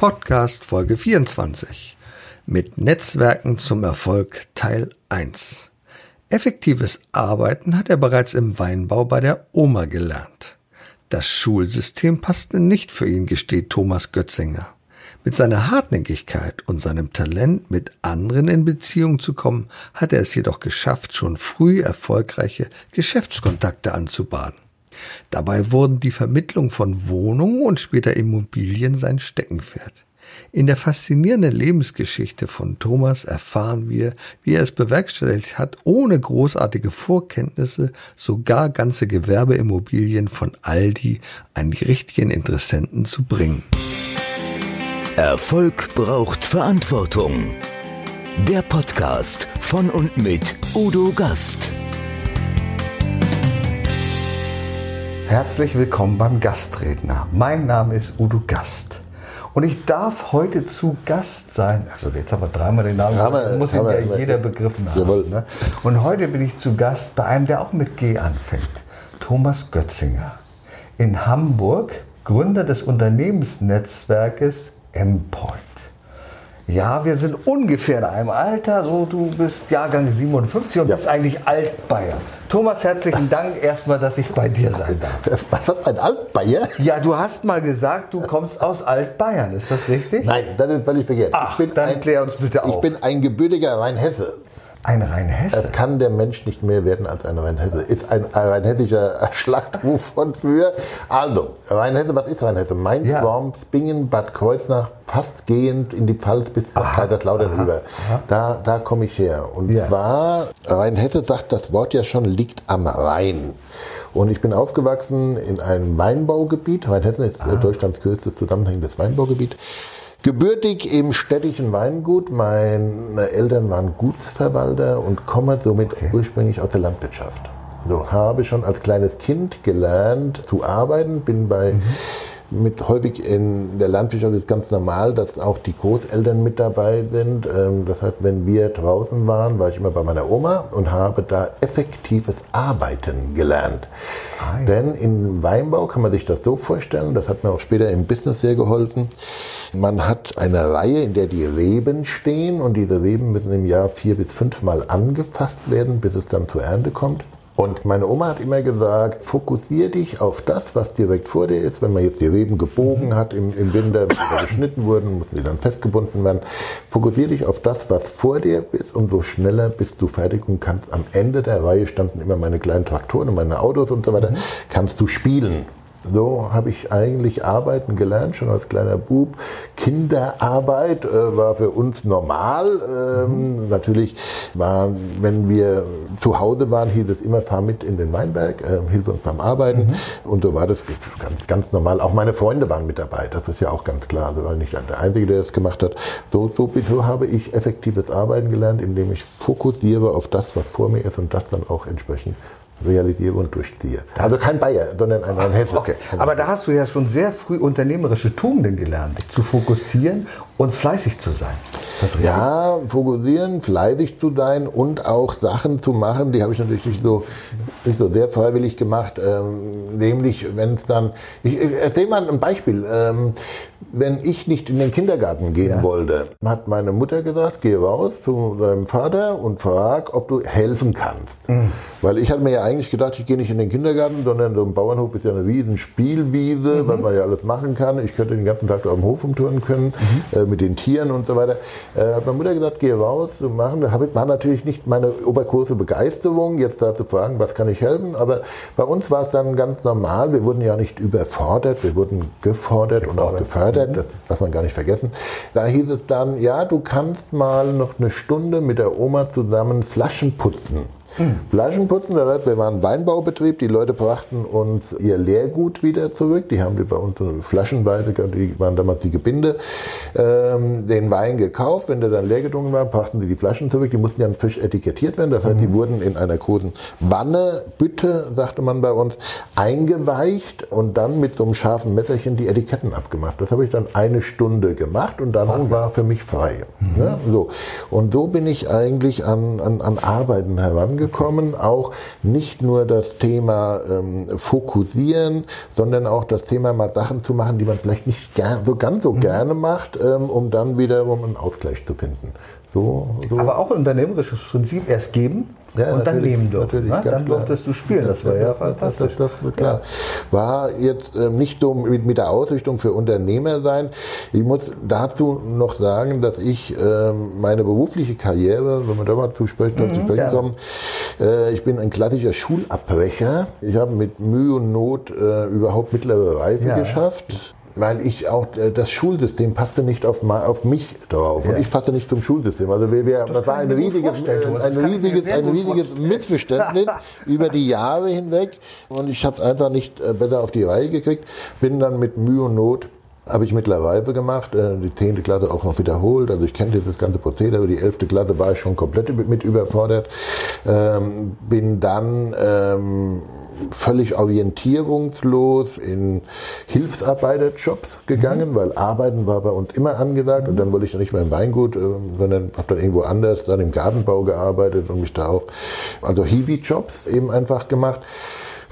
Podcast Folge 24 mit Netzwerken zum Erfolg Teil 1. Effektives Arbeiten hat er bereits im Weinbau bei der Oma gelernt. Das Schulsystem passte nicht für ihn, gesteht Thomas Götzinger. Mit seiner Hartnäckigkeit und seinem Talent, mit anderen in Beziehung zu kommen, hat er es jedoch geschafft, schon früh erfolgreiche Geschäftskontakte anzubahnen. Dabei wurden die Vermittlung von Wohnungen und später Immobilien sein Steckenpferd. In der faszinierenden Lebensgeschichte von Thomas erfahren wir, wie er es bewerkstelligt hat, ohne großartige Vorkenntnisse sogar ganze Gewerbeimmobilien von Aldi an die richtigen Interessenten zu bringen. Erfolg braucht Verantwortung. Der Podcast von und mit Udo Gast. Herzlich willkommen beim Gastredner. Mein Name ist Udo Gast. Und ich darf heute zu Gast sein. Also jetzt haben wir dreimal den Namen. Aber, muss ihn ja jeder begriffen haben. Ne? Und heute bin ich zu Gast bei einem, der auch mit G anfängt. Thomas Götzinger. In Hamburg, Gründer des Unternehmensnetzwerkes M-Point. Ja, wir sind ungefähr in einem Alter. So, du bist Jahrgang 57 und ja. bist eigentlich Altbayer. Thomas, herzlichen Dank erstmal, dass ich bei dir sein darf. Was ist ein Altbayer? Ja, du hast mal gesagt, du kommst aus Altbayern. Ist das richtig? Nein, das ist völlig verkehrt. Ach, dann ein, klär uns bitte auf. Ich bin ein gebürtiger Rheinhesse. Ein Rheinhesse? Das kann der Mensch nicht mehr werden als ein Rheinhesse. Ist ein rheinhessischer Schlachtruf von früher. Also, Rheinhesse, was ist Rheinhesse? Mainz, ja. Worms, Bingen, Bad Kreuznach, fast gehend in die Pfalz bis nach Kaiserslautern rüber. Da, da komme ich her. Und ja. zwar, Rheinhesse sagt das Wort ja schon, liegt am Rhein. Und ich bin aufgewachsen in einem Weinbaugebiet. Rheinhessen ist ah. Deutschlands größtes zusammenhängendes Weinbaugebiet. Gebürtig im städtischen Weingut. Meine Eltern waren Gutsverwalter und komme somit okay. ursprünglich aus der Landwirtschaft. So habe schon als kleines Kind gelernt zu arbeiten, bin bei mhm mit häufig in der Landwirtschaft ist ganz normal, dass auch die Großeltern mit dabei sind. Ähm, das heißt, wenn wir draußen waren, war ich immer bei meiner Oma und habe da effektives Arbeiten gelernt. Ah, ja. Denn im Weinbau kann man sich das so vorstellen, das hat mir auch später im Business sehr geholfen. Man hat eine Reihe, in der die Reben stehen und diese Reben müssen im Jahr vier bis fünfmal angefasst werden, bis es dann zur Ernte kommt. Und meine Oma hat immer gesagt, fokussier dich auf das, was direkt vor dir ist. Wenn man jetzt die Reben gebogen mhm. hat im, im Winter, wenn geschnitten wurden, mussten die dann festgebunden werden. Fokussier dich auf das, was vor dir ist, umso schneller bist du fertig und kannst am Ende der Reihe standen immer meine kleinen Traktoren und meine Autos und so weiter, mhm. kannst du spielen. So habe ich eigentlich arbeiten gelernt, schon als kleiner Bub. Kinderarbeit äh, war für uns normal. Ähm, mhm. Natürlich war, wenn wir zu Hause waren, hieß es immer, fahr mit in den Weinberg, äh, hilf uns beim Arbeiten. Mhm. Und so war das ganz, ganz normal. Auch meine Freunde waren mit dabei, das ist ja auch ganz klar. Also war nicht der Einzige, der das gemacht hat. So, so, so habe ich effektives Arbeiten gelernt, indem ich fokussiere auf das, was vor mir ist und das dann auch entsprechend realisiere und durchziehe. Also kein Bayer, sondern ein, ein Hesse. Okay. Aber da hast du ja schon sehr früh unternehmerische Tugenden gelernt, zu fokussieren und fleißig zu sein. Ja, fokussieren, fleißig zu sein und auch Sachen zu machen, die habe ich natürlich nicht so, nicht so sehr freiwillig gemacht. Ähm, nämlich, wenn es dann, ich, ich erzähle mal ein Beispiel. Ähm, wenn ich nicht in den Kindergarten gehen ja. wollte, hat meine Mutter gesagt, geh raus zu deinem Vater und frag, ob du helfen kannst. Mhm. Weil ich hatte mir ja eigentlich gedacht, ich gehe nicht in den Kindergarten, sondern so ein Bauernhof ist ja eine riesen Spielwiese, mhm. weil man ja alles machen kann. Ich könnte den ganzen Tag da am Hof umtouren können, mhm. äh, mit den Tieren und so weiter. Äh, hat meine Mutter gesagt, geh raus und machen. Das war natürlich nicht meine obergroße Begeisterung, jetzt da zu fragen, was kann ich helfen. Aber bei uns war es dann ganz normal. Wir wurden ja nicht überfordert, wir wurden gefordert, gefordert. und auch gefördert. Mhm. Das darf man gar nicht vergessen. Da hieß es dann, ja, du kannst mal noch eine Stunde mit der Oma zusammen Flaschen putzen. Mhm. Flaschenputzen, das heißt, wir waren ein Weinbaubetrieb, die Leute brachten uns ihr Leergut wieder zurück. Die haben die bei uns so flaschenweise, die waren damals die Gebinde, ähm, den Wein gekauft. Wenn der dann leer gedrungen war, brachten sie die Flaschen zurück. Die mussten ja ein Fisch etikettiert werden. Das heißt, mhm. die wurden in einer großen Wanne, Bütte, sagte man bei uns, eingeweicht und dann mit so einem scharfen Messerchen die Etiketten abgemacht. Das habe ich dann eine Stunde gemacht und danach oh, war für mich frei. Mhm. Ja, so. Und so bin ich eigentlich an, an, an Arbeiten herangegangen angekommen. Auch nicht nur das Thema ähm, fokussieren, sondern auch das Thema mal Sachen zu machen, die man vielleicht nicht gern, so ganz so mhm. gerne macht, ähm, um dann wiederum einen Ausgleich zu finden. So, so. Aber auch unternehmerisches Prinzip erst geben ja, und dann nehmen dürfen. Ne? Dann klar. durftest du spielen, das war ja fantastisch. Das, das, klar. War jetzt ähm, nicht so mit, mit, der Ausrichtung für Unternehmer sein. Ich muss dazu noch sagen, dass ich ähm, meine berufliche Karriere, wenn man da mal zu sprechen, mhm, zu sprechen kommen, äh, ich bin ein klassischer Schulabbrecher. Ich habe mit Mühe und Not äh, überhaupt mittlere Reife ja. geschafft weil ich auch äh, das Schulsystem passte nicht auf, auf mich drauf ja. und ich passte nicht zum Schulsystem. Also wir, wir, das war ein riesiges, ein riesiges, ein riesiges Missverständnis über die Jahre hinweg und ich habe es einfach nicht äh, besser auf die Reihe gekriegt. Bin dann mit Mühe und Not habe ich mittlerweile gemacht, äh, die 10. Klasse auch noch wiederholt. Also ich kenne dieses ganze Prozedere. Die 11. Klasse war ich schon komplett mit überfordert. Ähm, bin dann ähm, völlig orientierungslos in Hilfsarbeiterjobs gegangen, mhm. weil Arbeiten war bei uns immer angesagt und dann wollte ich nicht mehr im Weingut, äh, sondern habe dann irgendwo anders dann im Gartenbau gearbeitet und mich da auch, also Hiwi-Jobs eben einfach gemacht.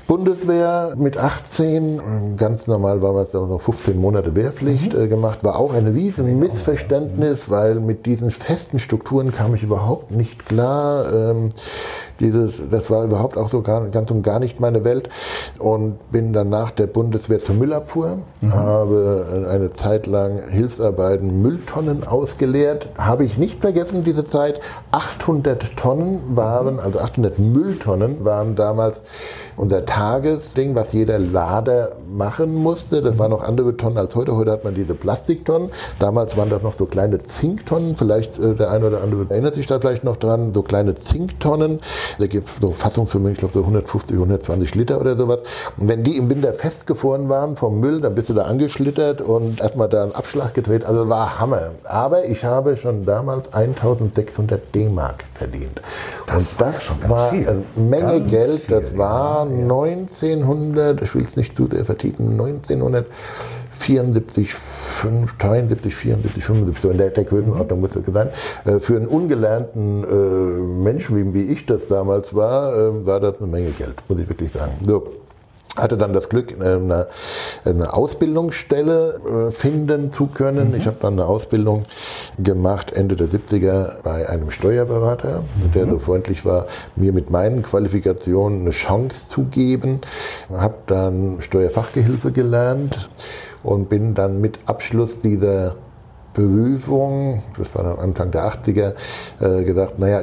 Bundeswehr mit 18, ganz normal war es noch 15 Monate Wehrpflicht mhm. Äh, gemacht, war auch ein riesen Missverständnis, weil mit diesen festen Strukturen kam ich überhaupt nicht klar. Ähm, dieses, das war überhaupt auch so gar, ganz und gar nicht meine Welt und bin dann nach der Bundeswehr zur Müllabfuhr, mhm. habe eine Zeit lang Hilfsarbeiten Mülltonnen ausgeleert, habe ich nicht vergessen diese Zeit. 800 Tonnen waren, also 800 Mülltonnen waren damals unser Tagesding, was jeder Lader machen musste. Das waren noch andere Tonnen als heute. Heute hat man diese Plastiktonnen. Damals waren das noch so kleine Zinktonnen. Vielleicht äh, der eine oder andere erinnert sich da vielleicht noch dran. So kleine Zinktonnen. Da gibt es so Fassungsvermögen, ich glaube so 150, 120 Liter oder sowas. Und wenn die im Winter festgefroren waren vom Müll, dann bist du da angeschlittert und erstmal da einen Abschlag gedreht. Also war Hammer. Aber ich habe schon damals 1600 D-Mark verdient. Das und das war, eine Menge ganz Geld. Das war 1900, ich will es nicht zu sehr vertiefen, 1974, 73, 74, 75, so in der, der Größenordnung muss das sein. Äh, für einen ungelernten äh, Menschen, wie, wie ich das damals war, äh, war das eine Menge Geld, muss ich wirklich sagen. So hatte dann das Glück, eine, eine Ausbildungsstelle äh, finden zu können. Mhm. Ich habe dann eine Ausbildung gemacht Ende der 70er bei einem Steuerberater, mhm. der so freundlich war, mir mit meinen Qualifikationen eine Chance zu geben. Habe dann Steuerfachgehilfe gelernt und bin dann mit Abschluss dieser Berufung, das war dann Anfang der 80er, äh, gesagt, naja,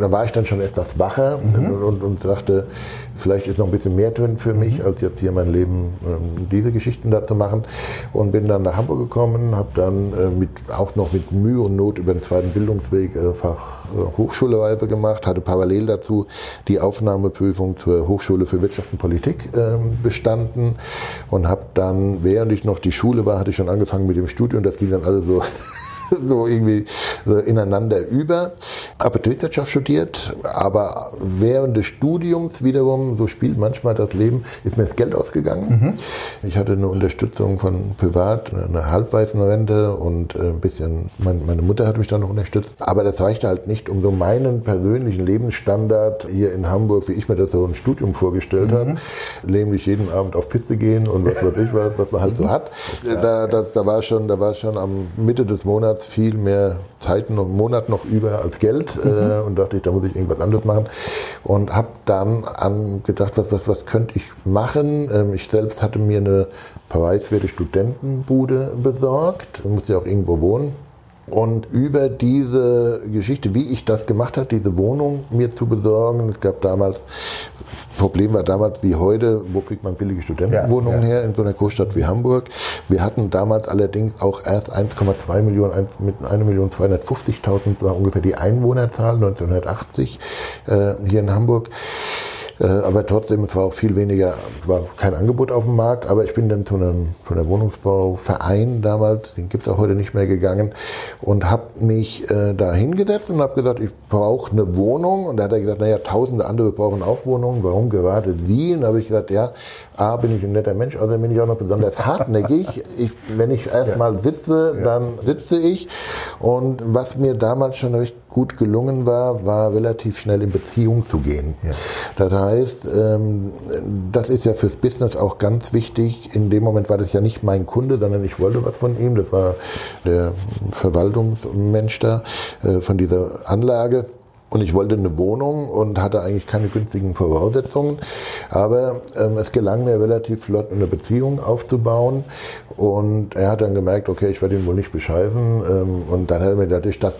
da war ich dann schon etwas wacher mhm. und, und, und dachte, vielleicht ist noch ein bisschen mehr drin für mich, mhm. als jetzt hier mein Leben ähm, diese Geschichten da zu machen. Und bin dann nach Hamburg gekommen, habe dann äh, mit, auch noch mit Mühe und Not über den zweiten Bildungsweg äh, Fach äh, Hochschulreife gemacht, hatte parallel dazu die Aufnahmeprüfung zur Hochschule für Wirtschaft und Politik ähm, bestanden und habe dann, während ich noch die Schule war, hatte ich schon angefangen mit dem Studium. Das ging dann alles so so irgendwie so ineinander über. Habe Betriebswirtschaft studiert, aber während des Studiums wiederum, so spielt manchmal das Leben, ist mir das Geld ausgegangen. Mhm. Ich hatte eine Unterstützung von privat, eine halbweisen Rente und ein bisschen, meine Mutter hat mich dann noch unterstützt. Aber das reichte halt nicht, um so meinen persönlichen Lebensstandard hier in Hamburg, wie ich mir das so ein Studium vorgestellt mhm. habe, nämlich jeden Abend auf Piste gehen und was weiß ich was, was man halt so hat. Da, das, da war schon, da war schon am Mitte des Monats Monats viel mehr Zeit und Monat noch über als Geld mhm. äh, und dachte ich, da muss ich irgendwas anderes machen und habe dann an gedacht, was, was, was könnte ich machen? Ähm, ich selbst hatte mir eine preiswerte Studentenbude besorgt, musste ja auch irgendwo wohnen und über diese Geschichte, wie ich das gemacht habe, diese Wohnung mir zu besorgen, es gab damals, Problem war damals wie heute, wo kriegt man billige Studentenwohnungen ja, ja. her in so einer Großstadt wie Hamburg. Wir hatten damals allerdings auch erst 1,2 Millionen, mit 1 Million 250.000 war ungefähr die Einwohnerzahl 1980 äh, hier in Hamburg. Äh, aber trotzdem, es war auch viel weniger, war kein Angebot auf dem Markt. Aber ich bin dann zu einem, zu einem Wohnungsbauverein damals, den gibt es auch heute nicht mehr gegangen, und habe mich äh, da hingesetzt und habe gesagt, ich brauche eine Wohnung. Und da hat er gesagt, naja, tausende andere brauchen auch Wohnungen. Warum gerade Sie? Und da habe ich gesagt, ja, A, bin ich ein netter Mensch, außerdem bin ich auch noch besonders hartnäckig. Ich, wenn ich erstmal sitze, dann sitze ich. Und was mir damals schon recht gut gelungen war, war relativ schnell in Beziehung zu gehen. Ja. Das heißt, ähm, das ist ja fürs Business auch ganz wichtig. In dem Moment war das ja nicht mein Kunde, sondern ich wollte was von ihm. Das war der Verwaltungsmensch da äh, von dieser Anlage. Und ich wollte eine Wohnung und hatte eigentlich keine günstigen Voraussetzungen. Aber ähm, es gelang mir relativ flott, eine Beziehung aufzubauen. Und er hat dann gemerkt, okay, ich werde ihn wohl nicht bescheißen. Ähm, und dann hat er mir natürlich das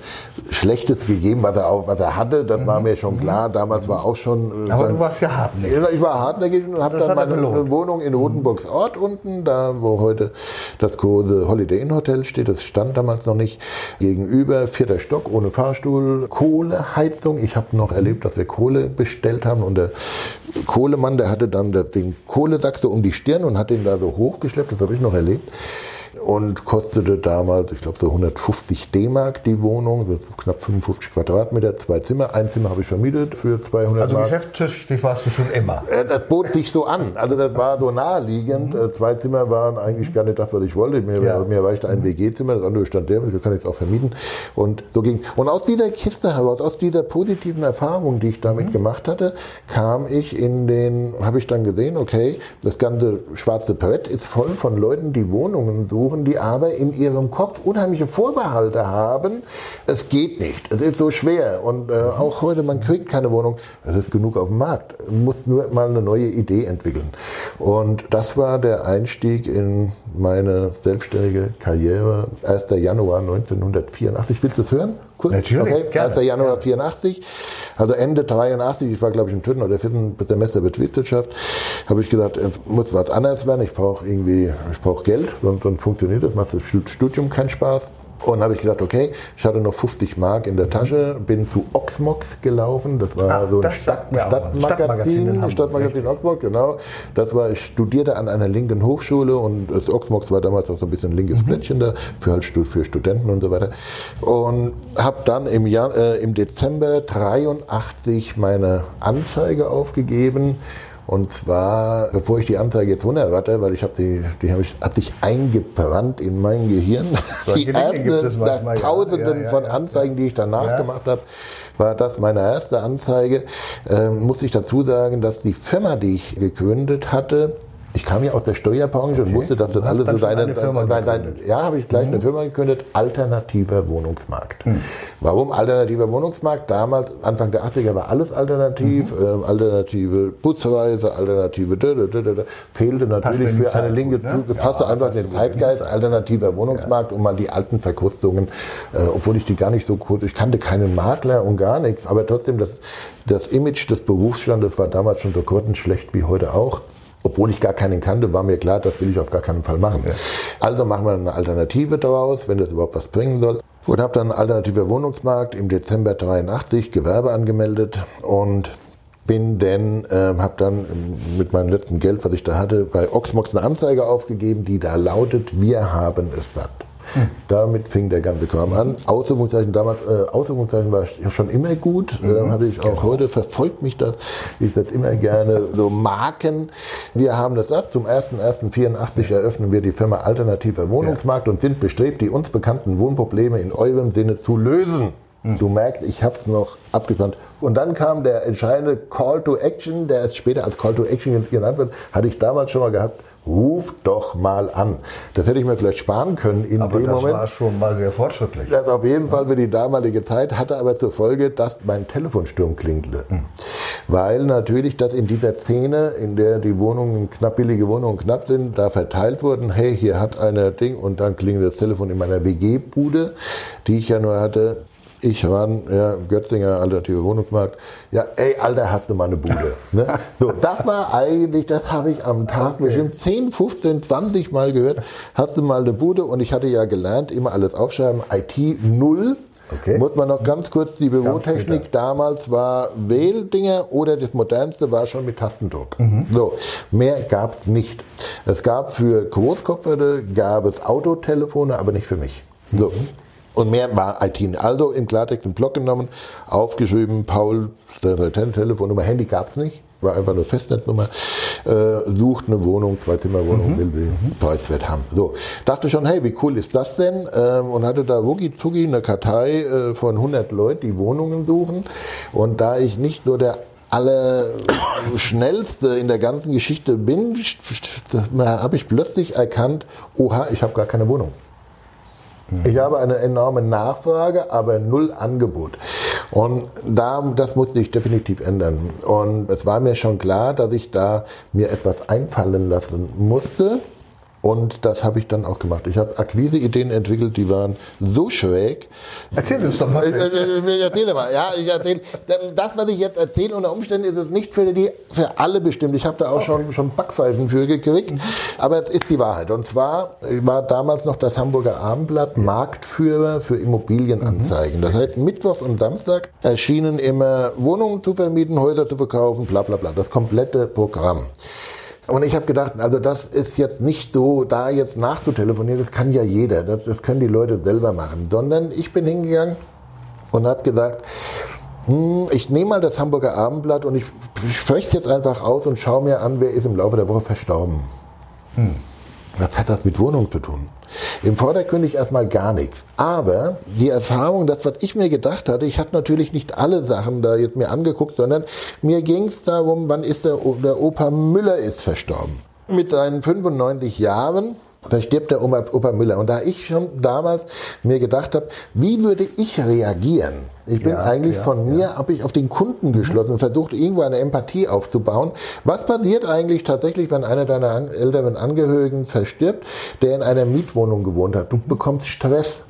Schlechtes gegeben, was er, auch, was er hatte. Das mhm. war mir schon klar. Damals war auch schon... Äh, Aber du warst ja hartnäckig. Ich war hartnäckig und habe dann meine Wohnung in Rotenburgs Ort unten, da wo heute das große Holiday Inn Hotel steht. Das stand damals noch nicht. Gegenüber, vierter Stock, ohne Fahrstuhl, Kohleheizung Heizung. Ich habe noch erlebt, dass wir Kohle bestellt haben und der Kohlemann, der hatte dann den Kohlesack so um die Stirn und hat den da so hochgeschleppt. Das habe ich noch erlebt und kostete damals, ich glaube, so 150 D-Mark die Wohnung, so knapp 55 Quadratmeter, zwei Zimmer. Ein Zimmer habe ich vermietet für 200 also Mark. Also geschäftstüchtig warst du schon immer? Äh, das bot sich so an. Also das war so naheliegend. Mhm. Zwei Zimmer waren eigentlich gar nicht das, was ich wollte. Mir, ja. mir reichte ein mhm. WG-Zimmer, das andere stand der, das kann ich auch vermieten. Und so ging. Und aus dieser Kiste heraus, aus dieser positiven Erfahrung, die ich damit mhm. gemacht hatte, kam ich in den, habe ich dann gesehen, okay, das ganze schwarze Brett ist voll von Leuten, die Wohnungen suchen suchen, die aber in ihrem Kopf unheimliche Vorbehalte haben. Es geht nicht, es ist so schwer und äh, auch heute, man kriegt keine Wohnung, es ist genug auf dem Markt. Man muss nur mal eine neue Idee entwickeln. Und das war der Einstieg in meine selbstständige Karriere, 1. Januar 1984. Willst du es hören? Kurz? Natürlich, okay. 1. Januar 84, also Ende 83, ich war glaube ich im dritten oder vierten Semester Betriebswirtschaft, habe ich gesagt, es muss was anderes werden, ich brauche irgendwie, ich brauche Geld, sonst, sonst funktioniert das, macht das Studium keinen Spaß. Und habe ich gesagt, okay, ich hatte noch 50 Mark in der Tasche, bin zu Oxmox gelaufen. Das war ah, so ein Stadt, Stadtmagazin, Stadtmagazin Oxmox, genau. Das war, ich studierte an einer linken Hochschule und das Oxmox war damals auch so ein bisschen ein linkes mhm. Plättchen da für halt für Studenten und so weiter. Und habe dann im, Jahr, äh, im Dezember 83 meine Anzeige aufgegeben und zwar, bevor ich die Anzeige jetzt runterratte, weil ich habe die, die habe ich, hat sich eingebrannt in mein Gehirn. Die erste nach Tausenden ja, ja, von Anzeigen, die ich danach gemacht habe, war das meine erste Anzeige. Ähm, muss ich dazu sagen, dass die Firma, die ich gegründet hatte, ich kam ja aus der Steuerbranche okay. und wusste, dass das alles so seine. Dein, dein, ja, habe ich gleich mhm. eine Firma gegründet, alternativer Wohnungsmarkt. Mhm. Warum alternativer Wohnungsmarkt? Damals, Anfang der 80er, war alles alternativ. Mhm. Ähm, alternative Busreise, alternative. Dö, fehlte natürlich für eine linke gut, ne? passte ja, einfach in den Zeitgeist, alternativer Wohnungsmarkt, ja. um mal die alten Verkrustungen, äh, obwohl ich die gar nicht so kurz, ich kannte keinen Makler und gar nichts, aber trotzdem das, das Image des Berufsstandes war damals schon so kurz schlecht wie heute auch. Obwohl ich gar keinen kannte, war mir klar, das will ich auf gar keinen Fall machen. Ja. Also machen wir eine Alternative daraus, wenn das überhaupt was bringen soll. Und habe dann alternativer Wohnungsmarkt im Dezember 83 Gewerbe angemeldet und bin dann, äh, habe dann mit meinem letzten Geld, was ich da hatte, bei Oxmox eine Anzeige aufgegeben, die da lautet, wir haben es satt. Damit fing der ganze Kram an. Ausrufungszeichen damals, äh, Ausrufungszeichen war schon immer gut. Äh, mhm. Äh, hatte ich auch genau. heute, verfolgt mich das. Ich setze immer gerne so Marken. Wir haben das Satz, zum 1.1.84 eröffnen wir die Firma Alternativer Wohnungsmarkt ja. und sind bestrebt, die uns bekannten Wohnprobleme in eurem Sinne zu lösen. Mhm. Du merkst, ich habe es noch abgespannt. Und dann kam der entscheidende Call to Action, der es später als Call to Action genannt wird, hatte ich damals schon mal gehabt ruf doch mal an. Das hätte ich mir vielleicht sparen können in aber dem das Moment. Das war schon mal sehr fortschrittlich. Das auf jeden Fall für die damalige Zeit, hatte aber zur Folge, dass mein Telefonsturm klingelte. Mhm. Weil natürlich das in dieser Szene, in der die Wohnungen, knapp billige Wohnungen knapp sind, da verteilt wurden, hey, hier hat einer Ding und dann klingelt das Telefon in meiner WG-Bude, die ich ja nur hatte, ich war ja, Götzinger, alternative Wohnungsmarkt. Ja, ey, Alter, hast du mal eine Bude. Ne? So, das war eigentlich, das habe ich am Tag okay. bestimmt 10, 15, 20 Mal gehört. Hast du mal eine Bude? Und ich hatte ja gelernt, immer alles aufschreiben. IT null. Okay. Muss man noch ganz kurz die Bürotechnik damals war Wähldinger oder das modernste war schon mit Tastendruck. Mhm. So, mehr gab es nicht. Es gab für Großkopferte gab es Autotelefone, aber nicht für mich. So. Mhm. Und mehr war IT. Also im Klartext einen Blog genommen, aufgeschrieben, Paul, Telefonnummer, Handy gab es nicht. war einfach eine Festnetznummer, äh, sucht eine Wohnung, Zwei-Zimmer-Wohnung, mhm. will sie mhm. preiswert haben. So, dachte schon, hey, wie cool ist das denn? Ähm, und hatte da Wugi-Zugi eine Kartei äh, von 100 Leuten, die Wohnungen suchen. Und da ich nicht nur der alle schnellste in der ganzen Geschichte bin, habe ich plötzlich erkannt, oha, ich habe gar keine Wohnung. Ich habe eine enorme Nachfrage, aber null Angebot. Und da, das musste ich definitiv ändern. Und es war mir schon klar, dass ich da mir etwas einfallen lassen musste. Und das habe ich dann auch gemacht. Ich habe Akquise-Ideen entwickelt, die waren so schräg. Erzähl uns doch mal. Ich, ich, ich erzähle mal. Ja, ich erzähle. Das, was ich jetzt erzähle, unter Umständen ist es nicht für die, für alle bestimmt. Ich habe da auch okay. schon, schon Backpfeifen für gekriegt. Aber es ist die Wahrheit. Und zwar war damals noch das Hamburger Abendblatt Marktführer für Immobilienanzeigen. Mhm. Das heißt, Mittwochs und Samstag erschienen immer Wohnungen zu vermieten, Häuser zu verkaufen, bla bla bla. Das komplette Programm. Und ich habe gedacht, also das ist jetzt nicht so, da jetzt nachzutelefonieren, das kann ja jeder, das, das können die Leute selber machen, sondern ich bin hingegangen und habe gesagt, hm, ich nehme mal das Hamburger Abendblatt und ich, spreche es jetzt einfach aus und schaue mir an, wer ist im Laufe der Woche verstorben. Hm. Was hat das mit Wohnung zu tun? Im Vordergründig erstmal gar nichts. Aber die Erfahrung, das, was ich mir gedacht hatte, ich hatte natürlich nicht alle Sachen da jetzt mir angeguckt, sondern mir ging es darum, wann ist der, der Opa Müller ist verstorben. Mit seinen 95 Jahren da stirbt der Opa Müller. Und da ich schon damals mir gedacht habe, wie würde ich reagieren? Ich bin ja, eigentlich ja, von mir, ja. habe ich auf den Kunden geschlossen und versucht, irgendwo eine Empathie aufzubauen. Was passiert eigentlich tatsächlich, wenn einer deiner älteren Angehörigen verstirbt, der in einer Mietwohnung gewohnt hat? Du bekommst Stress,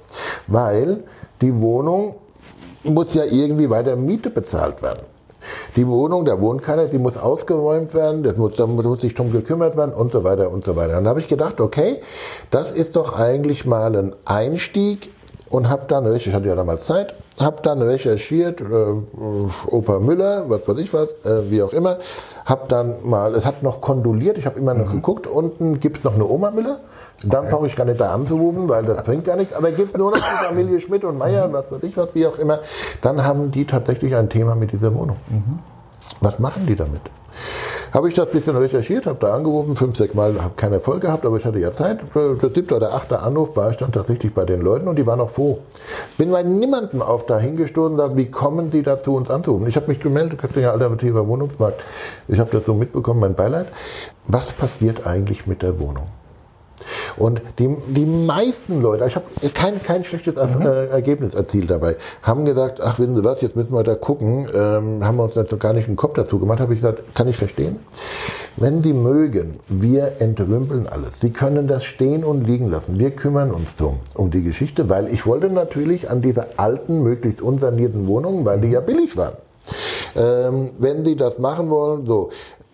weil die Wohnung muss ja irgendwie weiter Miete bezahlt werden. Die Wohnung, da wohnt keiner, die muss ausgeräumt werden, das muss, da muss sich drum gekümmert werden und so weiter und so weiter. Und da habe ich gedacht, okay, das ist doch eigentlich mal ein Einstieg und habe dann, ich hatte ja damals Zeit, habe dann recherchiert, äh, Opa Müller, was weiß ich was, äh, wie auch immer, habe dann mal, es hat noch kondoliert, ich habe immer noch mhm. geguckt, unten gibt es noch eine Oma Müller, dann brauche ich gar nicht da anzurufen, weil das bringt gar nichts. Aber es gibt nur noch die Familie Schmidt und Meier und was weiß ich was, wie auch immer. Dann haben die tatsächlich ein Thema mit dieser Wohnung. Mhm. Was machen die damit? Habe ich das ein bisschen recherchiert, habe da angerufen, fünf, sechs Mal, habe keinen Erfolg gehabt, aber ich hatte ja Zeit. Der siebte oder achte Anruf war ich dann tatsächlich bei den Leuten und die waren auch froh. Bin bei niemandem auf da hingestoßen und wie kommen die dazu, uns anzurufen? Ich habe mich gemeldet, Köstlinger Alternativer Wohnungsmarkt. Ich habe das so mitbekommen, mein Beileid. Was passiert eigentlich mit der Wohnung? Und die, die meisten Leute, ich habe kein, kein schlechtes mhm. Äh, Ergebnis erzielt dabei, haben gesagt, ach wissen Sie was, jetzt müssen wir da gucken, ähm, haben wir uns jetzt noch gar nicht einen Kopf dazu gemacht, habe ich gesagt, kann ich verstehen. Wenn die mögen, wir entrümpeln alles. Sie können das stehen und liegen lassen. Wir kümmern uns drum, um die Geschichte, weil ich wollte natürlich an diese alten, möglichst unsanierten Wohnungen, weil die ja billig waren. Ähm, wenn die das machen wollen, so.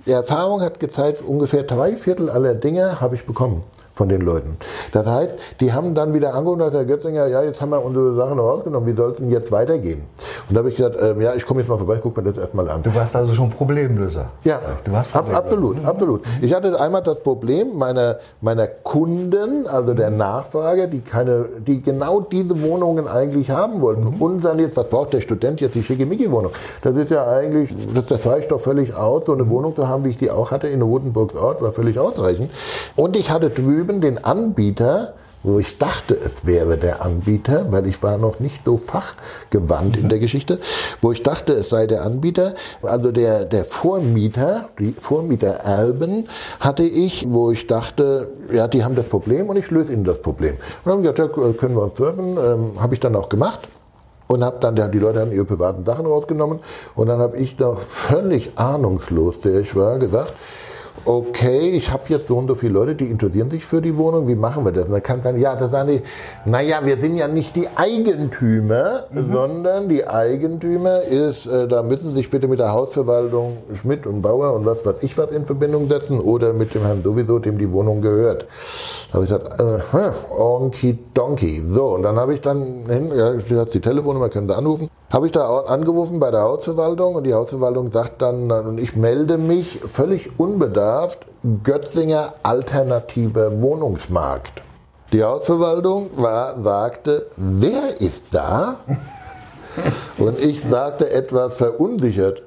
Die Erfahrung hat gezeigt, ungefähr drei Viertel aller Dinge habe ich bekommen von den Leuten. Das heißt, die haben dann wieder angerufen, Herr Götzinger, ja, jetzt haben wir unsere Sachen rausgenommen, wie soll es denn jetzt weitergehen? Und da habe ich gesagt, ähm, ja, ich komme jetzt mal vorbei, ich gucke mir das erstmal an. Du warst also schon Problemlöser. Ja, du warst ab, absolut, absolut. Ich hatte einmal das Problem meiner, meiner Kunden, also der Nachfrage, die keine, die genau diese Wohnungen eigentlich haben wollten. Mhm. Und dann jetzt, was braucht der Student jetzt die Schickimicki-Wohnung? Das ist ja eigentlich, das, das reicht doch völlig aus, so eine mhm. Wohnung zu haben, wie ich die auch hatte in Rotenburgs Ort, war völlig ausreichend. Und ich hatte drüben drüben den Anbieter, wo ich dachte, es wäre der Anbieter, weil ich war noch nicht so fachgewandt in der Geschichte, wo ich dachte, es sei der Anbieter, also der, der Vormieter, die Vormietererben hatte ich, wo ich dachte, ja, die haben das Problem und ich löse ihnen das Problem. Und dann habe ich gesagt, ja, können wir uns treffen, ähm, habe ich dann auch gemacht und habe dann die Leute haben ihre privaten Sachen rausgenommen und dann habe ich da völlig ahnungslos, der ich war, gesagt, okay, ich habe jetzt so und so viele Leute, die interessieren sich für die Wohnung, wie machen wir das? Und dann kann sagen, ja, da sagen die, naja, wir sind ja nicht die Eigentümer, mhm. sondern die Eigentümer ist, äh, da müssen Sie sich bitte mit der Hausverwaltung Schmidt und Bauer und was weiß ich was in Verbindung setzen oder mit dem Herrn sowieso, dem die Wohnung gehört. Da habe ich gesagt, äh, onky donkey. So, und dann habe ich dann hin, ja, die Telefonnummer, können Sie anrufen. Habe ich da angerufen bei der Hausverwaltung und die Hausverwaltung sagt dann, und ich melde mich völlig unbedarft, Götzinger alternativer Wohnungsmarkt. Die Hausverwaltung war, sagte, wer ist da? Und ich sagte etwas verunsichert,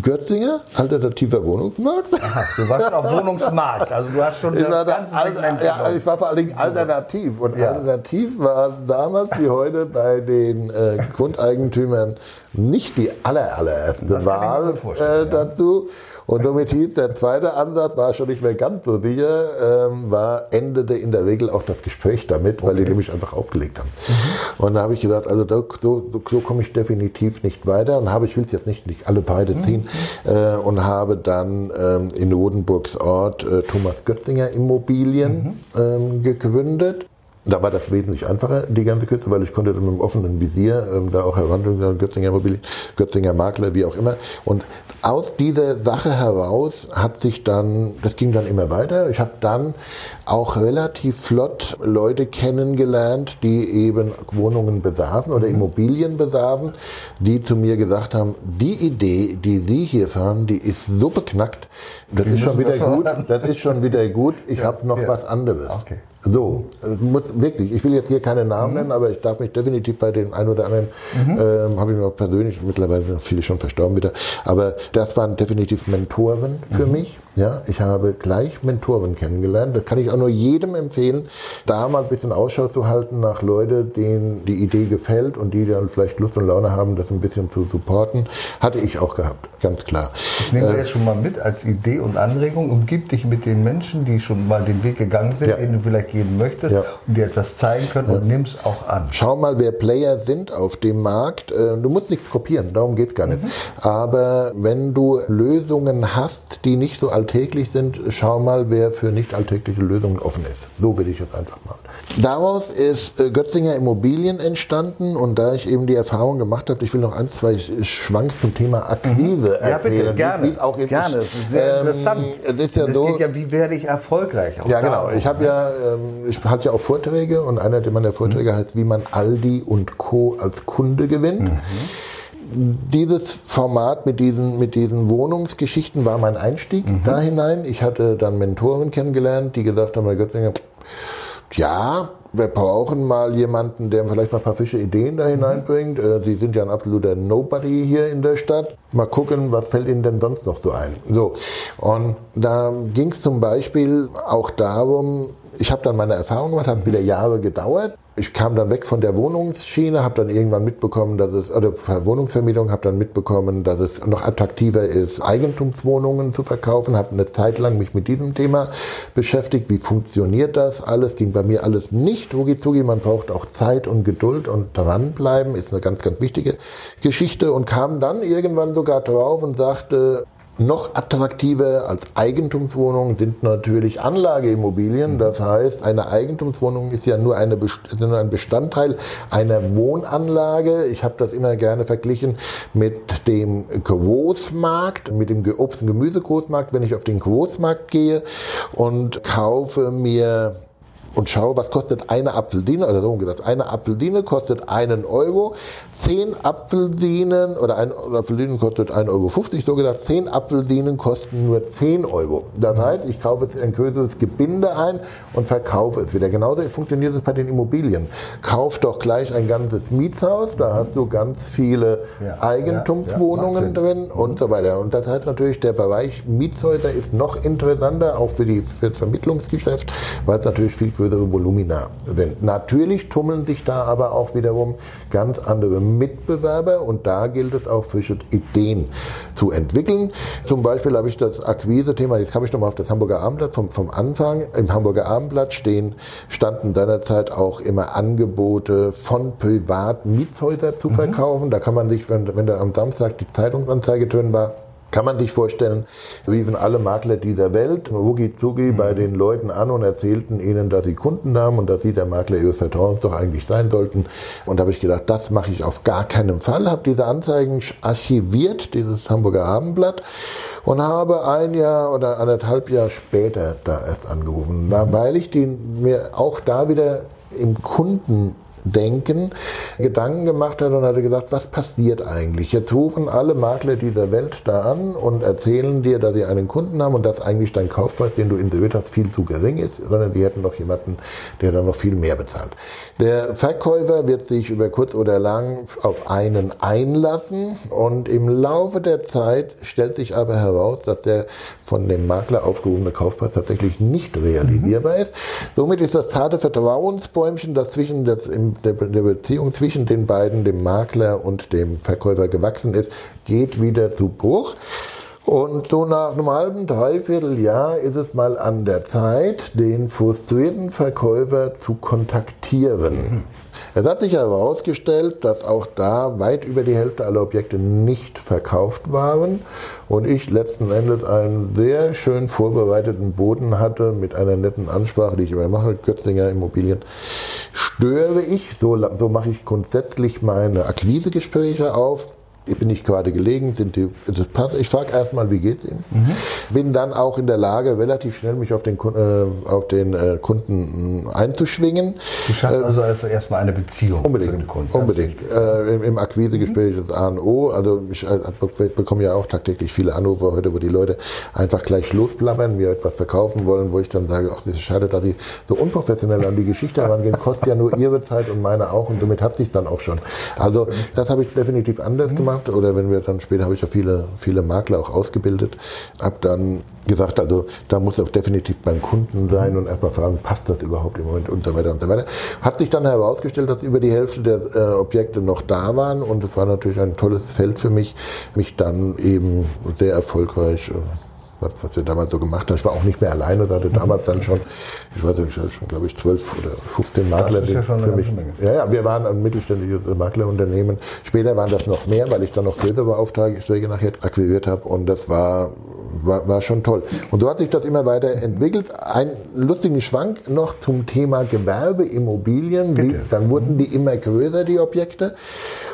Götzinger, alternativer Wohnungsmarkt. Aha, du warst schon auf Wohnungsmarkt, also du hast schon Ich das da, ganze Segment ja, ich war vor allen Dingen alternativ. Und Ja. alternativ war damals wie heute bei den äh, Grundeigentümern nicht die aller, allererste Wahl äh, dazu. Und somit hieß, der zweite Ansatz war schon nicht mehr ganz so sicher, ähm, war, endete in der Regel auch das Gespräch damit, weil die nämlich einfach aufgelegt haben. Mhm. Und da habe ich gesagt, also so, so, so komme ich definitiv nicht weiter. Und habe, ich will es jetzt nicht, nicht alle beide Mhm. ziehen, äh, und habe dann ähm, in Rodenburgs Ort äh, Thomas Götzinger Immobilien Mhm. ähm, gegründet. Da war das wesentlich einfacher, die ganze Kürze, weil ich konnte dann mit dem offenen Visier ähm, da auch herantreten, Götzinger Immobilien, Götzinger Makler, wie auch immer. Und aus dieser Sache heraus hat sich dann, das ging dann immer weiter. Ich habe dann auch relativ flott Leute kennengelernt, die eben Wohnungen besaßen oder Immobilien besaßen, die zu mir gesagt haben, die Idee, die Sie hier fahren, die ist so beknackt, das ist schon müssen wir wieder gut, das ist schon wieder gut, ich habe noch ja. was anderes. Okay. So, muss wirklich, ich will jetzt hier keine Namen nennen, aber ich darf mich definitiv bei den ein oder anderen, ähm, habe ich mir auch persönlich, mittlerweile sind viele schon verstorben wieder, aber das waren definitiv Mentoren für mich. Ja, ich habe gleich Mentoren kennengelernt. Das kann ich auch nur jedem empfehlen, da mal ein bisschen Ausschau zu halten nach Leuten, denen die Idee gefällt und die dann vielleicht Lust und Laune haben, das ein bisschen zu supporten. Hatte ich auch gehabt, ganz klar. Ich nehme jetzt schon mal mit als Idee und Anregung. Umgib dich mit den Menschen, die schon mal den Weg gegangen sind, Ja. den du vielleicht gehen möchtest Ja. und dir etwas zeigen können und nimm es auch an. Schau mal, wer Player sind auf dem Markt. Äh, Du musst nichts kopieren, darum geht's gar nicht. Aber wenn du Lösungen hast, die nicht so alltäglich sind, schau mal, wer für nicht alltägliche Lösungen offen ist. So will ich es einfach machen. Daraus ist äh, Götzinger Immobilien entstanden und da ich eben die Erfahrung gemacht habe, ich will noch ein, zwei Schwanks zum Thema Akquise Ja, bitte, erzählen. wie- gerne. auch in- gerne, das ist sehr Ähm, interessant. Es ist ja es so, geht ja, wie werde ich erfolgreich? Ja, genau. Ich habe ja, ähm, ich hatte ja auch Vorträge und einer meiner Vorträge heißt, wie man Aldi und Co. als Kunde gewinnt. Dieses Format mit diesen, mit diesen Wohnungsgeschichten war mein Einstieg da hinein. Ich hatte dann Mentoren kennengelernt, die gesagt haben, Göttinger, ja, wir brauchen mal jemanden, der vielleicht mal ein paar fische Ideen da hineinbringt. Äh, Sie sind ja ein absoluter Nobody hier in der Stadt. Mal gucken, was fällt Ihnen denn sonst noch so ein. So, und da ging es zum Beispiel auch darum, ich habe dann meine Erfahrung gemacht, hat wieder Jahre gedauert. Ich kam dann weg von der Wohnungsschiene, habe dann irgendwann mitbekommen, dass es, oder von Wohnungsvermietung, habe dann mitbekommen, dass es noch attraktiver ist, Eigentumswohnungen zu verkaufen. Habe eine Zeit lang mich mit diesem Thema beschäftigt. Wie funktioniert das alles? Ging bei mir alles nicht. Rugi zugi, man braucht auch Zeit und Geduld und dranbleiben, ist eine ganz, ganz wichtige Geschichte. Und kam dann irgendwann sogar drauf und sagte, noch attraktiver als Eigentumswohnungen sind natürlich Anlageimmobilien. Das heißt, eine Eigentumswohnung ist ja nur, eine, nur ein Bestandteil einer Wohnanlage. Ich habe das immer gerne verglichen mit dem Großmarkt, mit dem Obst- und Gemüsegroßmarkt. Wenn ich auf den Großmarkt gehe und kaufe mir und schaue, was kostet eine Apfeldine, oder so gesagt, eine Apfeldine kostet einen Euro, zehn Apfeldinen, oder ein oder Apfeldinen kostet 1,50 Euro, so gesagt, zehn Apfeldinen kosten nur 10 Euro. Das heißt, ich kaufe jetzt ein größeres Gebinde ein und verkaufe es wieder. Genauso funktioniert es bei den Immobilien. Kauf doch gleich ein ganzes Mietshaus, da hast du ganz viele Ja, Eigentumswohnungen ja, ja, drin und so weiter. Und das heißt natürlich, der Bereich Mietshäuser ist noch interessanter, auch für, die, für das Vermittlungsgeschäft, weil es natürlich viel größere Volumina sind. Natürlich tummeln sich da aber auch wiederum ganz andere Mitbewerber und da gilt es auch frische Ideen zu entwickeln. Zum Beispiel habe ich das Akquise-Thema, jetzt komme ich nochmal auf das Hamburger Abendblatt vom, vom Anfang. Im Hamburger Abendblatt stehen, standen seinerzeit auch immer Angebote von privaten Mietshäusern zu verkaufen. Da kann man sich, wenn, wenn da am Samstag die Zeitungsanzeige drin war, kann man sich vorstellen, riefen alle Makler dieser Welt rucki zucki bei den Leuten an und erzählten ihnen, dass sie Kunden haben und dass sie der Makler ihres Vertrauens doch eigentlich sein sollten. Und da habe ich gedacht, das mache ich auf gar keinen Fall. Habe diese Anzeigen archiviert, dieses Hamburger Abendblatt, und habe ein Jahr oder anderthalb Jahr später da erst angerufen, Da- weil ich die, mir auch da wieder im Kunden Denken Gedanken gemacht hat und hatte gesagt, was passiert eigentlich? Jetzt rufen alle Makler dieser Welt da an und erzählen dir, dass sie einen Kunden haben und dass eigentlich dein Kaufpreis, den du intuiert hast, viel zu gering ist, sondern sie hätten noch jemanden, der dann noch viel mehr bezahlt. Der Verkäufer wird sich über kurz oder lang auf einen einlassen und im Laufe der Zeit stellt sich aber heraus, dass der von dem Makler aufgehobene Kaufpreis tatsächlich nicht realisierbar ist. Somit ist das zarte Vertrauensbäumchen, das zwischen das im der, der Beziehung zwischen den beiden, dem Makler und dem Verkäufer gewachsen ist, geht wieder zu Bruch. Und so nach einem halben, dreiviertel Jahr ist es mal an der Zeit, den frustrierten Verkäufer zu kontaktieren. Es hat sich herausgestellt, dass auch da weit über die Hälfte aller Objekte nicht verkauft waren und ich letzten Endes einen sehr schön vorbereiteten Boden hatte mit einer netten Ansprache, die ich immer mache, Götzinger Immobilien. Störe ich, so, so mache ich grundsätzlich meine Akquisegespräche auf ich bin nicht gerade gelegen, sind die, das passt. Ich frage erstmal, wie geht's Ihnen? Mhm. Bin dann auch in der Lage, relativ schnell mich auf den, äh, auf den äh, Kunden äh, einzuschwingen. Sie schaffen äh, also, also erstmal eine Beziehung unbedingt, den Kunden. Unbedingt. Äh, Im, im Akquisegespräch mhm. das A und O. Also ich, äh, ich bekomme ja auch tagtäglich viele Anrufe heute, wo die Leute einfach gleich losblabbern, mir etwas verkaufen wollen, wo ich dann sage, ach, das ist schade, dass sie so unprofessionell an die Geschichte herangehen. Kostet ja nur ihre Zeit und meine auch und damit hat sich dann auch schon. Also das habe ich definitiv anders mhm. gemacht gemacht oder wenn wir dann später habe ich ja viele, viele Makler auch ausgebildet, habe dann gesagt, also da muss auch definitiv beim Kunden sein und erstmal fragen, passt das überhaupt im Moment und so weiter und so weiter. Hat sich dann herausgestellt, dass über die Hälfte der äh, Objekte noch da waren und es war natürlich ein tolles Feld für mich, mich dann eben sehr erfolgreich äh, was, was wir damals so gemacht haben. Ich war auch nicht mehr alleine, da hatte damals dann schon, ich weiß nicht, schon, glaube ich, 12 oder 15 Makler das ist ja schon für mich. Ja, ja, wir waren ein mittelständisches Maklerunternehmen. Später waren das noch mehr, weil ich dann noch größere Beauftragte nachher akquiriert habe und das war, war, war schon toll. Und so hat sich das immer weiter entwickelt. Ein lustigen Schwank noch zum Thema Gewerbeimmobilien. Wie, dann wurden die immer größer, die Objekte.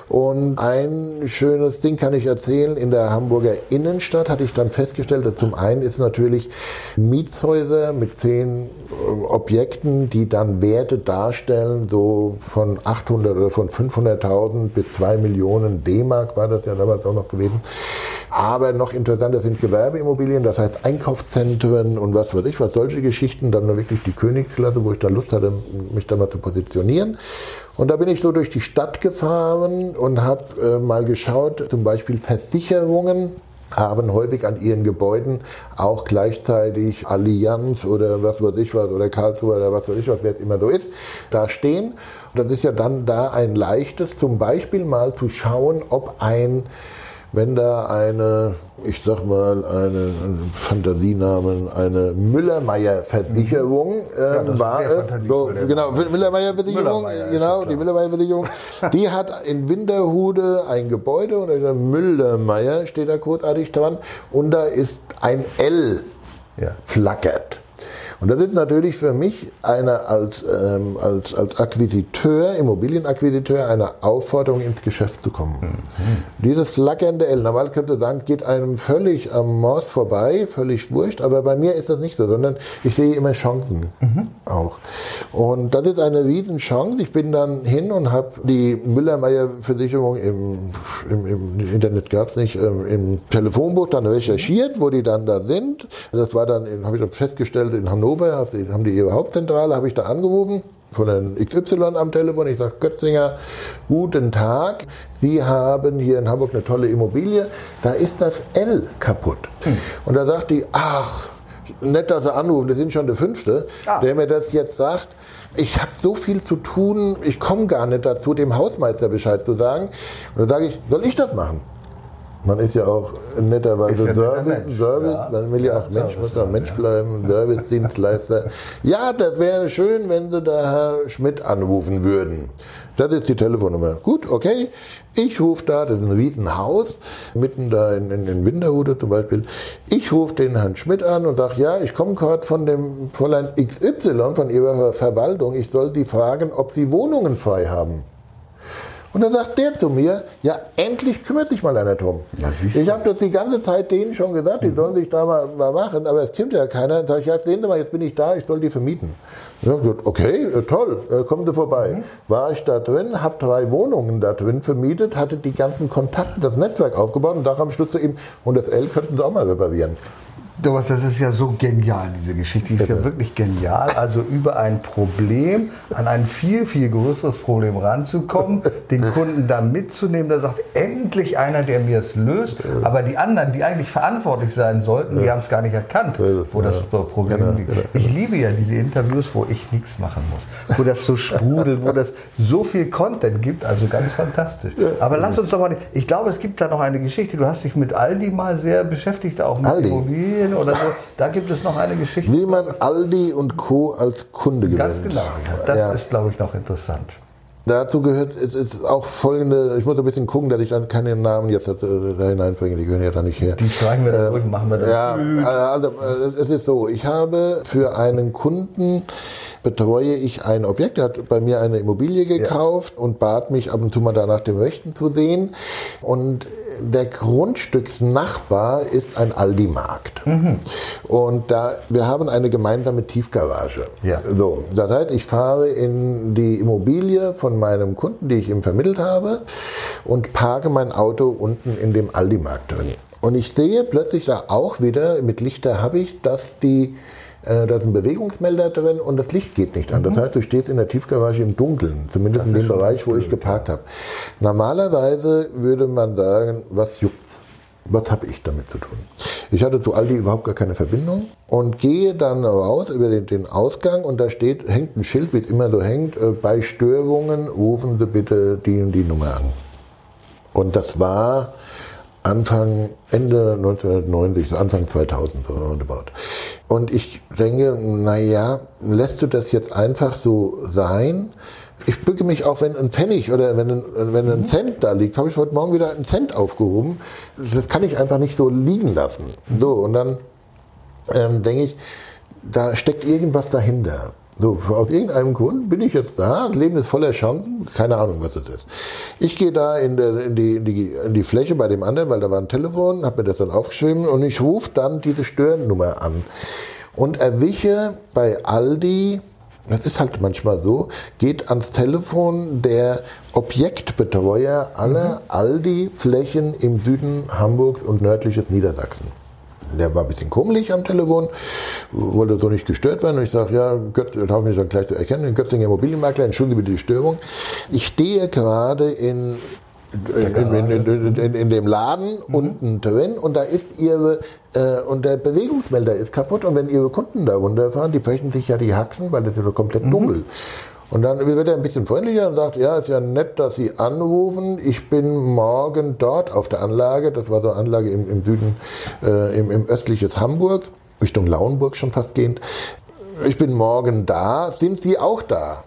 Und ein schönes Ding kann ich erzählen. In der Hamburger Innenstadt hatte ich dann festgestellt, dass zum einen ist natürlich Mietshäuser mit zehn äh, Objekten, die dann Werte darstellen, so von 800 oder von 500.000 bis 2 Millionen D-Mark war das ja damals auch noch gewesen. Aber noch interessanter sind Gewerbeimmobilien, das heißt Einkaufszentren und was weiß ich, was solche Geschichten, dann wirklich die Königsklasse, wo ich da Lust hatte, mich da mal zu positionieren. Und da bin ich so durch die Stadt gefahren und habe äh, mal geschaut, zum Beispiel Versicherungen haben häufig an ihren Gebäuden auch gleichzeitig Allianz oder was weiß ich was oder Karlsruhe oder was weiß ich was, wer es immer so ist, da stehen. Und das ist ja dann da ein leichtes, zum Beispiel mal zu schauen, ob ein wenn da eine, ich sag mal, eine, Fantasienamen, eine Müller-Meyer-Versicherung mhm. äh, war es. So, genau, Müller-Meyer-Versicherung, Müller genau, die Müller-Meyer-Versicherung. die hat in Winterhude ein Gebäude und da Müller-Meyer steht da großartig dran und da ist ein L ja. flackert. Und das ist natürlich für mich eine als, ähm, als, als Akquisiteur, Immobilienakquisiteur, eine Aufforderung ins Geschäft zu kommen. Mhm. Dieses flackernde L, normal könnte sagen, geht einem völlig am Morse vorbei, völlig wurscht, aber bei mir ist das nicht so, sondern ich sehe immer Chancen mhm. auch. Und das ist eine Riesenchance. Ich bin dann hin und habe die Müller-Meyer-Versicherung im, im, im, Internet gab es nicht, ähm, im Telefonbuch dann recherchiert, wo die dann da sind. Das war dann, habe ich dann festgestellt, in Hannover Hannover, haben die ihre Hauptzentrale, habe ich da angerufen von den XY am Telefon. Ich sage, Götzinger, guten Tag. Sie haben hier in Hamburg eine tolle Immobilie. Da ist das L kaputt. Hm. Und da sagt die, ach, nett, dass Sie anrufen, das sind schon der Fünfte, ah. der mir das jetzt sagt. Ich habe so viel zu tun, ich komme gar nicht dazu, dem Hausmeister Bescheid zu sagen. Und dann sage ich, soll ich das machen? Man ist ja auch netterweise ja Service, Service ja. man will ja auch Mensch, muss auch Mensch bleiben, Service-Dienstleister. ja, das wäre schön, wenn Sie da Herr Schmidt anrufen würden. Das ist die Telefonnummer. Gut, okay. Ich rufe da, das ist ein Riesenhaus, mitten da in, in, in Winterhude zum Beispiel. Ich rufe den Herrn Schmidt an und sage, ja, ich komme gerade von dem Fräulein XY, von Ihrer Verwaltung. Ich soll Sie fragen, ob Sie Wohnungen frei haben. Und dann sagt der zu mir, ja, endlich kümmert sich mal einer drum. Ja, ich habe das die ganze Zeit denen schon gesagt, die sollen sich da mal, mal machen, aber es kommt ja keiner. Dann sage ich, ja, sehen Sie mal, jetzt bin ich da, ich soll die vermieten. Ja, gesagt, okay, äh, toll, äh, kommen Sie vorbei. War ich da drin, habe drei Wohnungen da drin vermietet, hatte die ganzen Kontakte, das Netzwerk aufgebaut und dachte am Schluss zu ihm, und das L könnten Sie auch mal reparieren. Thomas, das ist ja so genial, diese Geschichte. Die ist ja wirklich genial. Also über ein Problem an ein viel, viel größeres Problem ranzukommen, den Kunden dann mitzunehmen, der sagt, endlich einer, der mir es löst. Aber die anderen, die eigentlich verantwortlich sein sollten, die haben es gar nicht erkannt, wo das. Problem liegt. genau. Ich liebe ja diese Interviews, wo ich nichts machen muss. Wo das so sprudelt, wo das so viel Content gibt. Also ganz fantastisch. Aber lass uns doch mal, ich glaube, es gibt da noch eine Geschichte. Du hast dich mit Aldi mal sehr beschäftigt, auch mit Aldi? Immobilien oder so. Da gibt es noch eine Geschichte. Wie man Aldi und Co. als Kunde gewinnt. Ganz genau. Das Ja. ist, glaube ich, noch interessant. Dazu gehört es ist auch folgende, ich muss ein bisschen gucken, dass ich dann keine Namen jetzt äh, da hineinbringe, die gehören ja da nicht her. Die streichen wir dann durch und machen wir dann. Ja, äh, also, äh, es ist so, ich habe für einen Kunden betreue ich ein Objekt, der hat bei mir eine Immobilie gekauft und bat mich ab und zu mal da nach dem Rechten zu sehen. Und der Grundstücksnachbar ist ein Aldi-Markt. Mhm. Und da, wir haben eine gemeinsame Tiefgarage. Ja. So, das heißt, ich fahre in die Immobilie von meinem Kunden, die ich ihm vermittelt habe, und parke mein Auto unten in dem Aldi-Markt drin. Und ich sehe plötzlich da auch wieder, mit Lichter habe ich, dass die äh, da ist ein Bewegungsmelder drin und das Licht geht nicht an. Das heißt, du stehst in der Tiefgarage im Dunkeln, zumindest in dem Bereich, wo ich geparkt habe. Normalerweise würde man sagen, was juckt's? Was habe ich damit zu tun? Ich hatte zu Aldi überhaupt gar keine Verbindung und gehe dann raus über den, den Ausgang und da steht, hängt ein Schild, wie es immer so hängt, äh, bei Störungen rufen Sie bitte die und die Nummer an. Und das war Anfang, Ende 1990, so Anfang 2000 so roundabout. Und ich denke, naja, lässt du das jetzt einfach so sein? Ich bücke mich auch, wenn ein Pfennig oder wenn ein, wenn ein Cent da liegt, habe ich heute Morgen wieder einen Cent aufgehoben. Das kann ich einfach nicht so liegen lassen. So, und dann ähm, denke ich, da steckt irgendwas dahinter. So, aus irgendeinem Grund bin ich jetzt da, das Leben ist voller Chancen, keine Ahnung, was es ist. Ich gehe da in, der, in, die, in, die, in die Fläche bei dem anderen, weil da war ein Telefon, habe mir das dann aufgeschrieben und ich rufe dann diese Störnummer an und erwische bei Aldi, das ist halt manchmal so, geht ans Telefon der Objektbetreuer aller Aldi-Flächen im Süden Hamburgs und nördliches Niedersachsen. Der war ein bisschen krummelig am Telefon, wollte so nicht gestört werden. Und ich sage, ja, Götz, das habe ich mich dann gleich zu erkennen, Götzinger Immobilienmakler, entschuldige bitte die Störung. Ich stehe gerade in, in, in, in, in, dem Laden unten drin und da ist ihre, äh, und der Bewegungsmelder ist kaputt und wenn ihre Kunden da runterfahren, die brechen sich ja die Haxen, weil das ist ja komplett dunkel. Und dann wird er ein bisschen freundlicher und sagt, ja, ist ja nett, dass Sie anrufen. Ich bin morgen dort auf der Anlage. Das war so eine Anlage im, im Süden, äh, im, im östliches Hamburg, Richtung Lauenburg schon fast gehend. Ich bin morgen da. Sind Sie auch da?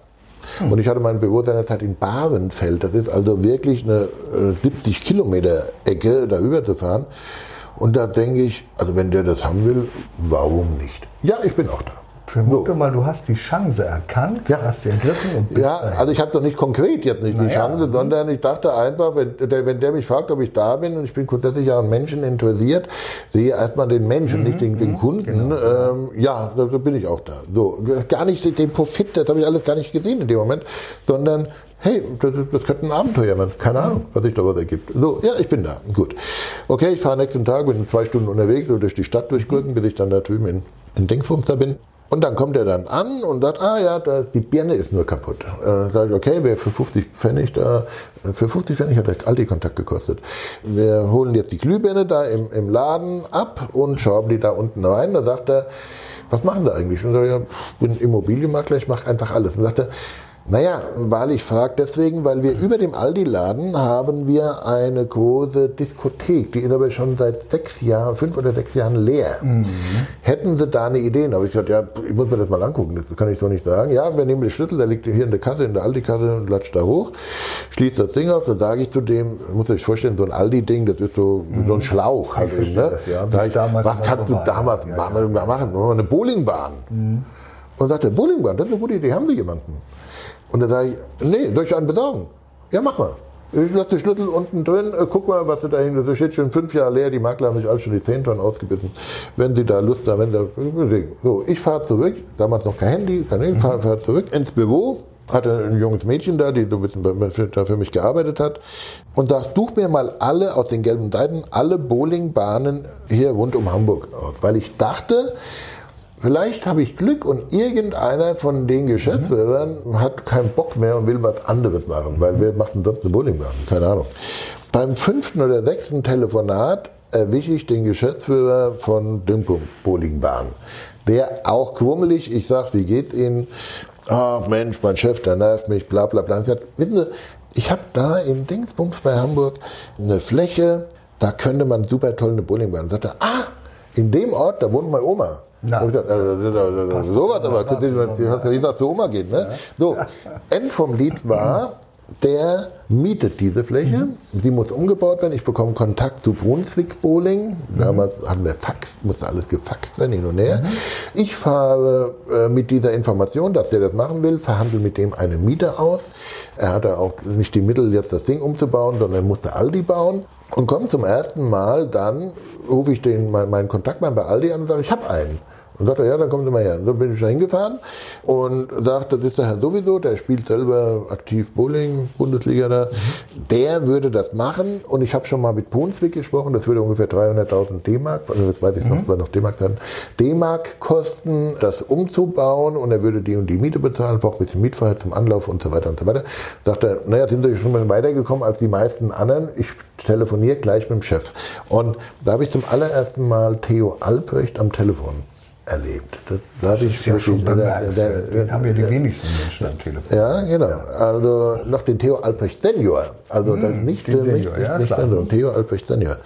Und ich hatte mein Büro seinerzeit in Barenfeld. Das ist also wirklich eine äh, 70 Kilometer Ecke, da rüber zu fahren. Und da denke ich, also wenn der das haben will, warum nicht? Ja, ich bin auch da. Vermute mal, du hast die Chance erkannt, Ja. hast sie ergriffen und Ja, also ich habe doch nicht konkret jetzt nicht die Naja. Chance, sondern ich dachte einfach, wenn der, wenn der mich fragt, ob ich da bin und ich bin grundsätzlich ja an Menschen interessiert, sehe erstmal den Menschen, nicht den, den Kunden. Ähm, ja, da, da bin ich auch da. So, gar nicht den Profit, das habe ich alles gar nicht gesehen in dem Moment, sondern hey, das, das könnte ein Abenteuer werden. Keine Ahnung, was sich daraus ergibt. So, ja, ich bin da. Gut. Okay, ich fahre nächsten Tag, bin zwei Stunden unterwegs, so durch die Stadt durchgurken, bis ich dann da drüben in, in Dingsbums da bin. Und dann kommt er dann an und sagt, ah ja, da, die Birne ist nur kaputt. Äh, sag ich, okay, wer für 50 Pfennig da, äh, für 50 Pfennig hat der Aldi-Kontakt gekostet. Wir holen jetzt die Glühbirne da im, im Laden ab und schrauben die da unten rein. Da sagt er, was machen Sie eigentlich? Und sag ich, ich bin Immobilienmakler, ich mache einfach alles. Und sagt er, naja, weil ich frage deswegen, weil wir über dem Aldi-Laden haben wir eine große Diskothek, die ist aber schon seit sechs Jahren, fünf oder sechs Jahren leer. Hätten Sie da eine Idee? Da habe ich gesagt, ja, ich muss mir das mal angucken, das kann ich so nicht sagen. Ja, wir nehmen den Schlüssel, der liegt hier in der Kasse, in der Aldi-Kasse und latscht da hoch, schließt das Ding auf, dann sage ich zu dem, muss ich vorstellen, so ein Aldi-Ding, das ist so, so ein Schlauch. Halt, verstehe ne? das, ja, ich, was kannst du damals Ja, machen? machen? Machen wir eine Bowlingbahn. Und sagt er, Bowlingbahn, das ist eine gute Idee, haben Sie jemanden? Und dann sage ich, nee, soll ich einen besorgen? Ja, mach mal. Ich lasse den Schlüssel unten drin, äh, guck mal, was da dahinter Das steht schon fünf Jahre leer, die Makler haben mich alle schon die 10 Tonnen ausgebissen. Wenn die da Lust haben, wenn da, so, ich fahre zurück, damals noch kein Handy, kein Handy, fahre fahr zurück ins Büro, hatte ein junges Mädchen da, die so ein bisschen da für mich gearbeitet hat. Und sagt, such mir mal alle aus den gelben Seiten, alle Bowlingbahnen hier rund um Hamburg aus. Weil ich dachte, vielleicht habe ich Glück und irgendeiner von den Geschäftsführern mhm. hat keinen Bock mehr und will was anderes machen. Weil wer macht denn sonst eine Bowlingbahn? Keine Ahnung. Beim fünften oder sechsten Telefonat erwische ich den Geschäftsführer von Dümpung Bowlingbahn. Der auch krummelig, ich sag, wie geht's Ihnen? ach Mensch, mein Chef, der nervt mich, bla bla bla. Sagt, wissen Sie, ich habe da in Dingsbums bei Hamburg eine Fläche, da könnte man super toll eine Bowlingbahn. Sagt er, ah, in dem Ort, da wohnt meine Oma. Na, ich gesagt, äh, äh, sowas, aber du hast ja gesagt, zur Oma geht. Ne? So, End vom Lied war, der mietet diese Fläche. Mhm. Sie muss umgebaut werden. Ich bekomme Kontakt zu Brunswick Bowling. Mhm. Damals hatten wir Fax, musste alles gefaxt werden hin und her. Mhm. Ich fahre äh, mit dieser Information, dass der das machen will, verhandle mit dem eine Miete aus. Er hatte auch nicht die Mittel, jetzt das Ding umzubauen, sondern musste Aldi bauen. Und komme zum ersten Mal, dann rufe ich den, meinen Kontaktmann bei Aldi an und sage, ich habe einen. Und sagte, ja, dann kommen Sie mal her. So bin ich da hingefahren und sagt, das ist der Herr sowieso, der spielt selber aktiv Bowling, Bundesliga da. Der würde das machen und ich habe schon mal mit Brunswick gesprochen, das würde ungefähr 300.000 D-Mark, also jetzt weiß ich noch, mhm. noch D-Mark dann, D-Mark kosten, das umzubauen und er würde die und die Miete bezahlen, braucht ein bisschen Mietfreiheit zum Anlauf und so weiter und so weiter. Sagt er, naja, sind Sie schon mal weitergekommen als die meisten anderen. Ich telefoniere gleich mit dem Chef. Und da habe ich zum allerersten Mal Theo Albrecht am Telefon erlebt. Das, das ich ja schon bemerkt. Der, der, den haben ja die wenigsten Menschen am Telefon. Ja, genau. Also noch den Theo Albrecht Senior. Also hm, nicht, den Senior, nicht, ja, nicht, nicht Theo Albrecht Senior.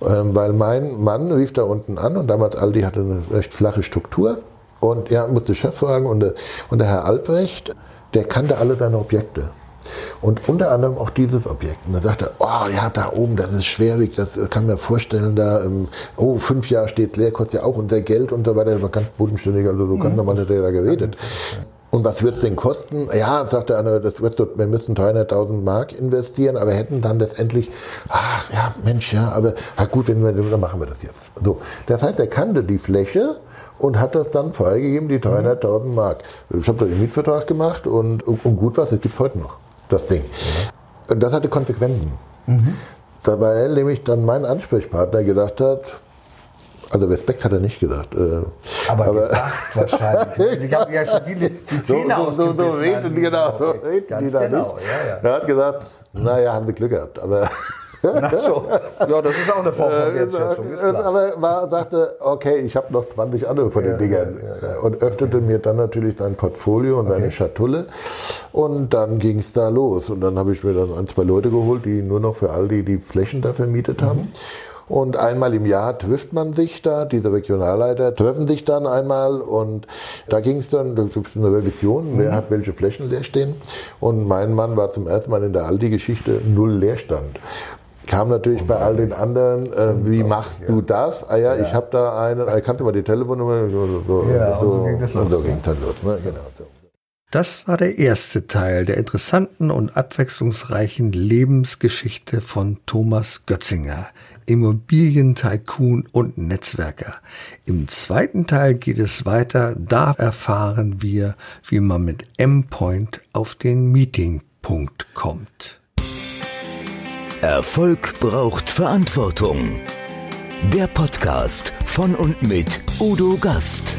Ähm, weil mein Mann rief da unten an und damals Aldi hatte eine recht flache Struktur und er musste Chef fragen und der, und der Herr Albrecht, der kannte alle seine Objekte. Und unter anderem auch dieses Objekt. Und dann sagt er, oh ja, da oben, das ist schwerwiegend, das kann man vorstellen, da, ähm, oh, fünf Jahre steht leer, kostet ja auch unser Geld und so weiter. Das war ganz bodenständig, also so ganz mhm. normal hat er da geredet. Und was wird es denn kosten? Ja, sagt der andere, das wird, wir müssen 300.000 Mark investieren, aber hätten dann letztendlich, ach ja, Mensch, ja, aber ja, gut, wenn wir, dann machen wir das jetzt. So, das heißt, er kannte die Fläche und hat das dann freigegeben, die 300.000 Mark. Ich habe da den Mietvertrag gemacht und, und gut was, das gibt es heute noch das Ding. Und das hatte Konsequenzen. Mhm. Weil nämlich dann mein Ansprechpartner gesagt hat, also Respekt hat er nicht gesagt. Äh, aber, aber wahrscheinlich. ich habe ja schon viele die Zähne so, so, so, so reden, genau, so reden die da genau, nicht. Ja, ja. Er hat gesagt, naja, haben sie Glück gehabt. Aber So. Ja, das ist auch eine Form von äh, Wertschätzung. Aber man dachte, okay, ich habe noch 20 andere von den Dingern. Ja, ja, und öffnete mir dann natürlich sein Portfolio und okay. seine Schatulle. Und dann ging es da los. Und dann habe ich mir dann ein, zwei Leute geholt, die nur noch für all die, Flächen da vermietet haben. Mhm. Und einmal im Jahr trifft man sich da, diese Regionalleiter treffen sich dann einmal und da ging es dann, da gibt es eine Revision, wer mhm. hat welche Flächen leer stehen. Und mein Mann war zum ersten Mal in der Aldi-Geschichte null Leerstand kam natürlich bei all den anderen, äh, wie machst du das? Ah ja, ja. ich habe da einen, ich kannte mal die Telefonnummer, so, so, ja, so, und so ging das los. Und so ging dann los. Ne? Genau, so. Das war der erste Teil der interessanten und abwechslungsreichen Lebensgeschichte von Thomas Götzinger, Immobilientycoon und Netzwerker. Im zweiten Teil geht es weiter, da erfahren wir, wie man mit M-Point auf den Meetingpunkt kommt. Erfolg braucht Verantwortung. Der Podcast von und mit Udo Gast.